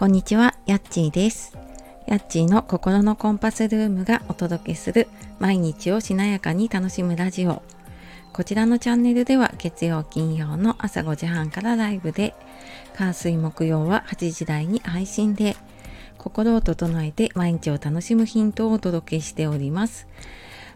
こんにちは、やっちーです。やっちーの心のコンパスルームがお届けする毎日をしなやかに楽しむラジオ。こちらのチャンネルでは月曜金曜の朝5時半からライブで、火水木曜は8時台に配信で、心を整えて毎日を楽しむヒントをお届けしております。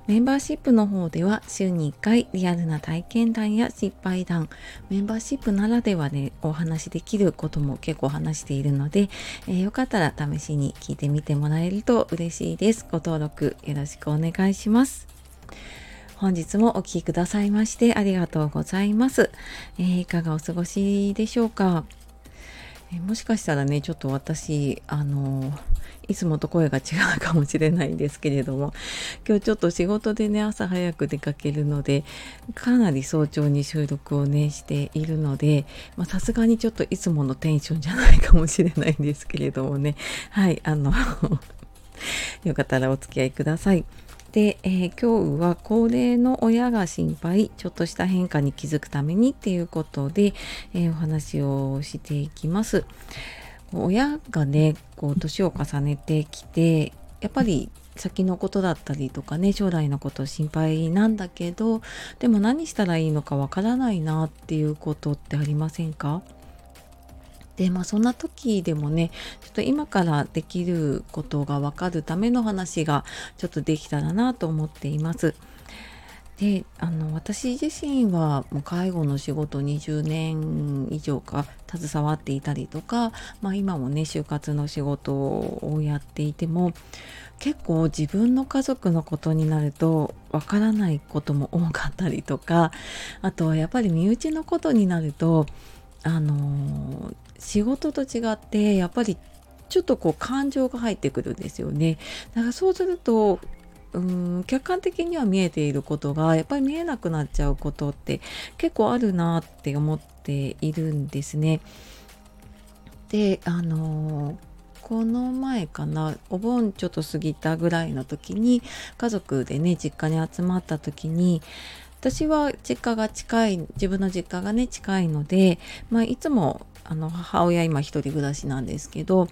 メンバーシップの方では週に1回リアルな体験談や失敗談、メンバーシップならではでお話しできることも結構話しているので、えー、よかったら試しに聞いてみてもらえると嬉しいです。ご登録よろしくお願いします。本日もお聴きくださいましてありがとうございます。えー、いかがお過ごしでしょうか、えー、もしかしたらね、ちょっと私、あのいつもと声が違うかもしれないんですけれども今日ちょっと仕事でね朝早く出かけるのでかなり早朝に収録をねしているのでさすがにちょっといつものテンションじゃないかもしれないんですけれどもねはいあの よかったらお付き合いください。で、えー、今日は高齢の親が心配ちょっとした変化に気づくためにっていうことで、えー、お話をしていきます。親がねこう年を重ねてきてやっぱり先のことだったりとかね将来のこと心配なんだけどでも何したらいいのかわからないなっていうことってありませんか？でまあそんな時でもねちょっと今からできることがわかるための話がちょっとできたらなと思っています。であの私自身はもう介護の仕事20年以上か携わっていたりとか、まあ、今もね就活の仕事をやっていても結構自分の家族のことになるとわからないことも多かったりとかあとはやっぱり身内のことになるとあの仕事と違ってやっぱりちょっとこう感情が入ってくるんですよね。だからそうするとうん客観的には見えていることがやっぱり見えなくなっちゃうことって結構あるなって思っているんですね。であのこの前かなお盆ちょっと過ぎたぐらいの時に家族でね実家に集まった時に私は実家が近い自分の実家がね近いので、まあ、いつもあの母親今一人暮らしなんですけど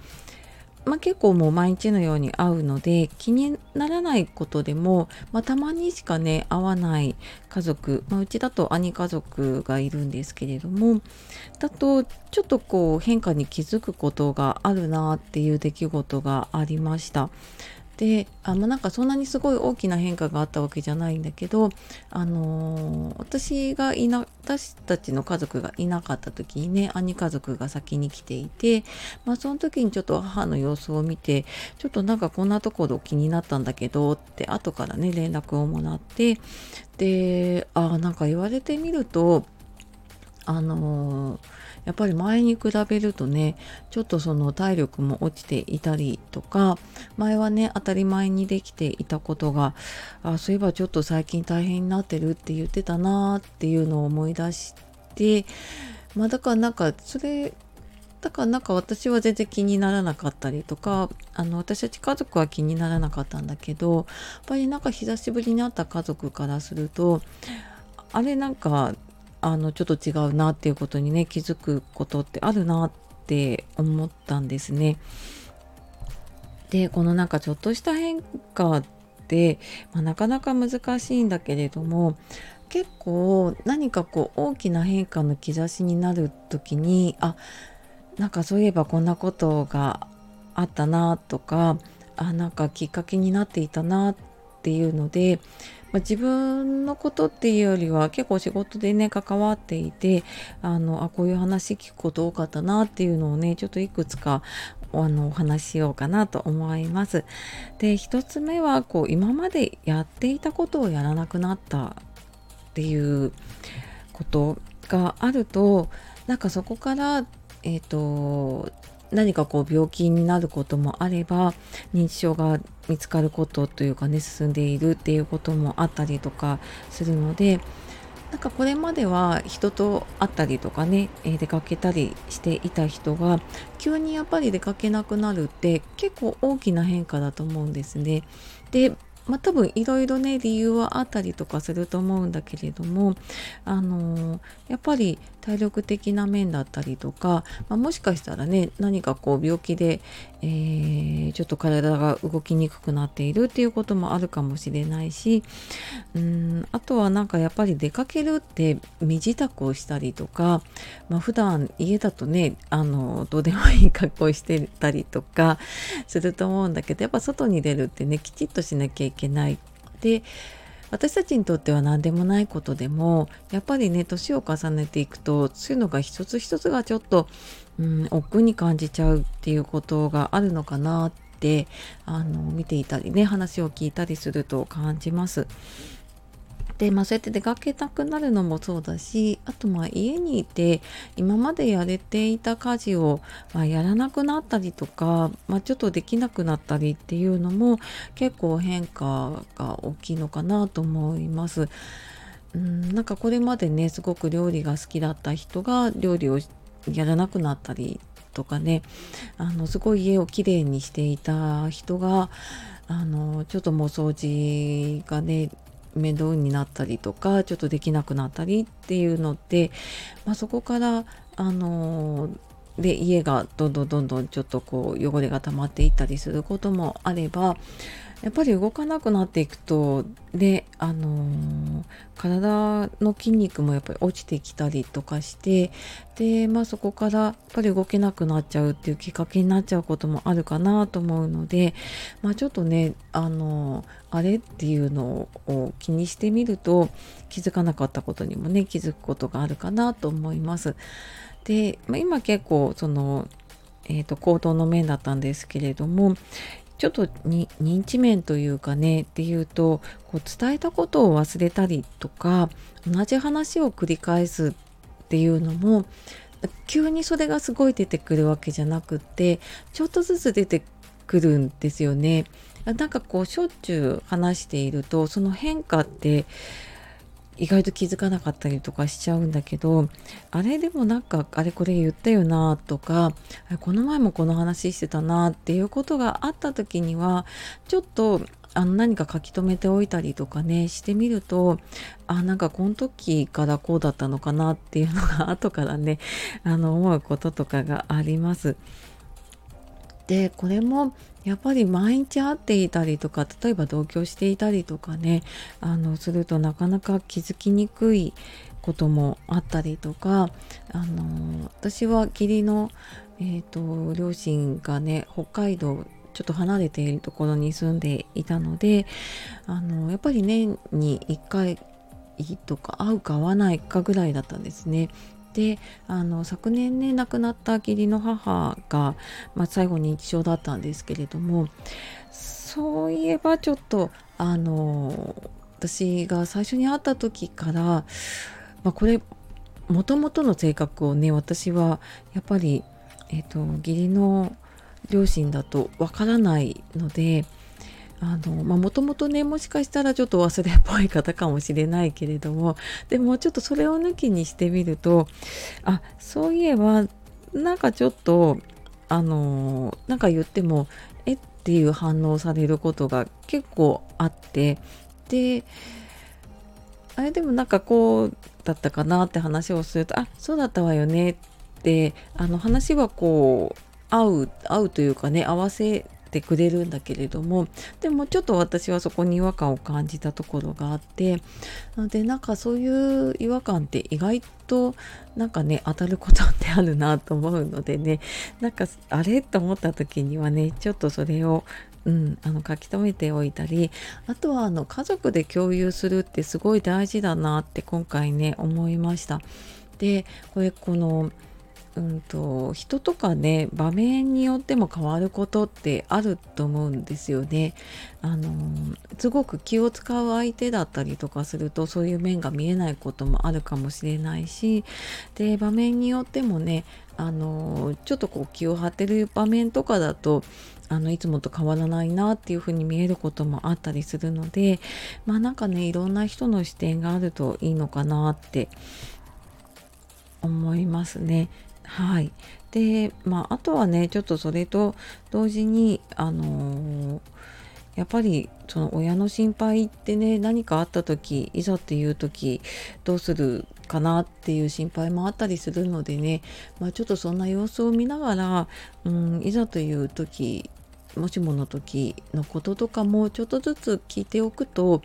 まあ、結構もう毎日のように会うので気にならないことでも、まあ、たまにしかね会わない家族、まあ、うちだと兄家族がいるんですけれどもだとちょっとこう変化に気づくことがあるなっていう出来事がありました。であまあ、なんかそんなにすごい大きな変化があったわけじゃないんだけど、あのー、私がいな私たちの家族がいなかった時にね兄家族が先に来ていて、まあ、その時にちょっと母の様子を見てちょっとなんかこんなところ気になったんだけどって後からね連絡をもらってであなんか言われてみるとあのーやっぱり前に比べるとねちょっとその体力も落ちていたりとか前はね当たり前にできていたことがあそういえばちょっと最近大変になってるって言ってたなっていうのを思い出してまあだからなんかそれだからなんか私は全然気にならなかったりとかあの私たち家族は気にならなかったんだけどやっぱりなんか久しぶりに会った家族からするとあれなんかあのちょっと違うなっていうことにね気づくことってあるなって思ったんですね。でこのなんかちょっとした変化って、まあ、なかなか難しいんだけれども結構何かこう大きな変化の兆しになる時にあなんかそういえばこんなことがあったなとかあなんかきっかけになっていたなっていうのでまあ、自分のことっていうよりは結構仕事でね関わっていてあのあこういう話聞くこと多かったなっていうのをねちょっといくつかあのお話ししようかなと思います。で1つ目はこう今までやっていたことをやらなくなったっていうことがあるとなんかそこからえっ、ー、と何かこう病気になることもあれば認知症が見つかることというかね進んでいるっていうこともあったりとかするのでなんかこれまでは人と会ったりとかね、え出かけたりしていた人が急にやっぱり出かけなくなるって結構大きな変化だと思うんですね。でまあ、多分いろいろね理由はあったりとかすると思うんだけれどもあのやっぱり体力的な面だったりとか、まあ、もしかしたらね何かこう病気で、えー、ちょっと体が動きにくくなっているっていうこともあるかもしれないしうんあとはなんかやっぱり出かけるって身支度をしたりとか、まあ、普段家だとねあのどうでもいい格好してたりとかすると思うんだけどやっぱ外に出るってねきちっとしなきゃいけない。で私たちにとっては何でもないことでもやっぱりね年を重ねていくとそういうのが一つ一つがちょっと、うん、億劫に感じちゃうっていうことがあるのかなってあの見ていたりね話を聞いたりすると感じます。で、まあ、そうやって出かけたくなるのもそうだしあとまあ家にいて今までやれていた家事を、まあ、やらなくなったりとか、まあ、ちょっとできなくなったりっていうのも結構変化が大きいのかなと思います。うんなんかこれまでねすごく料理が好きだった人が料理をやらなくなったりとかねあのすごい家をきれいにしていた人があのちょっともう掃除がね面倒になったりとかちょっとできなくなったりっていうので、まあ、そこからあので家がどんどんどんどんちょっとこう汚れが溜まっていったりすることもあればやっぱり動かなくなっていくとであのー、体の筋肉もやっぱり落ちてきたりとかしてでまあそこからやっぱり動けなくなっちゃうっていうきっかけになっちゃうこともあるかなと思うのでまあちょっとねあのー、あれっていうのを気にしてみると気づかなかったことにもね気づくことがあるかなと思います。で、まあ、今結構そのえーと、行動の面だったんですけれどもちょっと認知面というかねっていうとこう伝えたことを忘れたりとか同じ話を繰り返すっていうのも急にそれがすごい出てくるわけじゃなくてちょっとずつ出てくるんですよね。なんかこうしょっちゅう話しているとその変化って意外と気づかなかったりとかしちゃうんだけどあれでもなんかあれこれ言ったよなとかこの前もこの話してたなっていうことがあった時にはちょっとあの何か書き留めておいたりとかねしてみるとあなんかこの時からこうだったのかなっていうのが 後からねあの思うこととかがあります。でこれもやっぱり毎日会っていたりとか例えば同居していたりとかねあのするとなかなか気づきにくいこともあったりとかあの私は義理の、えーと、両親がね北海道ちょっと離れているところに住んでいたのであのやっぱり年に1回とか会うか会わないかぐらいだったんですね。であの昨年ね亡くなった義理の母が、まあ、最後認知症だったんですけれどもそういえばちょっとあの私が最初に会った時から、まあ、これもともとの性格をね私はやっぱり、えーと義理の両親だとわからないのであのまもともとねもしかしたらちょっと忘れっぽい方かもしれないけれどもでもちょっとそれを抜きにしてみるとあそういえばなんかちょっとあのなんか言ってもえっていう反応されることが結構あってであれでもなんかこうだったかなって話をするとあそうだったわよねってあの話はこう合う合うというかね合わせてくれるんだけれどもでもちょっと私はそこに違和感を感じたところがあってなのでなんかそういう違和感って意外となんかね当たることってあるなと思うのでねなんかあれと思った時にはねちょっとそれをうん、あの書き留めておいたりあとはあの家族で共有するってすごい大事だなって今回ね思いました。でこれこのうんと人とかね場面によっても変わることってあると思うんですよね。あのすごく気を使う相手だったりとかするとそういう面が見えないこともあるかもしれないしで場面によってもねあのちょっとこう気を張ってる場面とかだとあのいつもと変わらないなっていう風に見えることもあったりするのでまあなんかねいろんな人の視点があるといいのかなって思いますね。はい。で、まあ、あとはね、ちょっとそれと同時に、あのー、やっぱりその親の心配ってね何かあった時いざっていう時どうするかなっていう心配もあったりするのでね、まあ、ちょっとそんな様子を見ながら、うん、いざという時もしもの時のこととかもちょっとずつ聞いておくと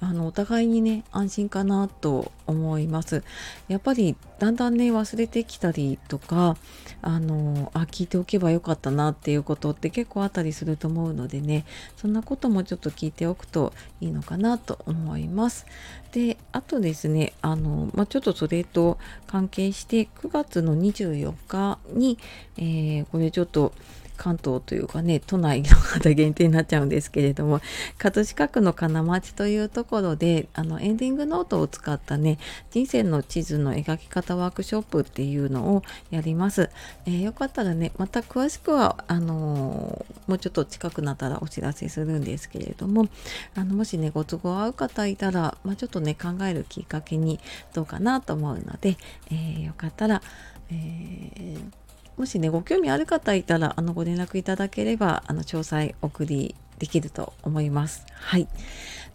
あのお互いにね安心かなと思います。やっぱりだんだんね忘れてきたりとかあのあ聞いておけばよかったなっていうことって結構あったりすると思うのでねそんなこともちょっと聞いておくといいのかなと思います。であとですねあの、まあ、ちょっとそれと関係して9月の24日に、えー、これちょっと関東というかね都内の方限定になっちゃうんですけれども 葛飾区の金町というところであのエンディングノートを使ったね人生の地図の描き方ワークショップっていうのをやります、えー、よかったらねまた詳しくはあのー、もうちょっと近くなったらお知らせするんですけれどもあのもしねご都合合う方いたら、まあ、ちょっとね考えるきっかけにどうかなと思うので、えー、よかったら、えーもしねご興味ある方いたらあのご連絡いただければあの詳細送りできると思います。はい。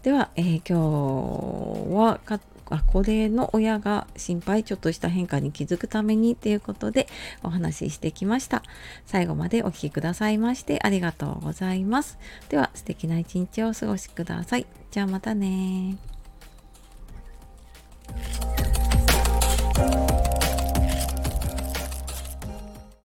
では、えー、今日はか高齢の親が心配ちょっとした変化に気づくためにということでお話ししてきました。最後までお聴きくださいましてありがとうございます。では素敵な一日をお過ごしください。じゃあまたね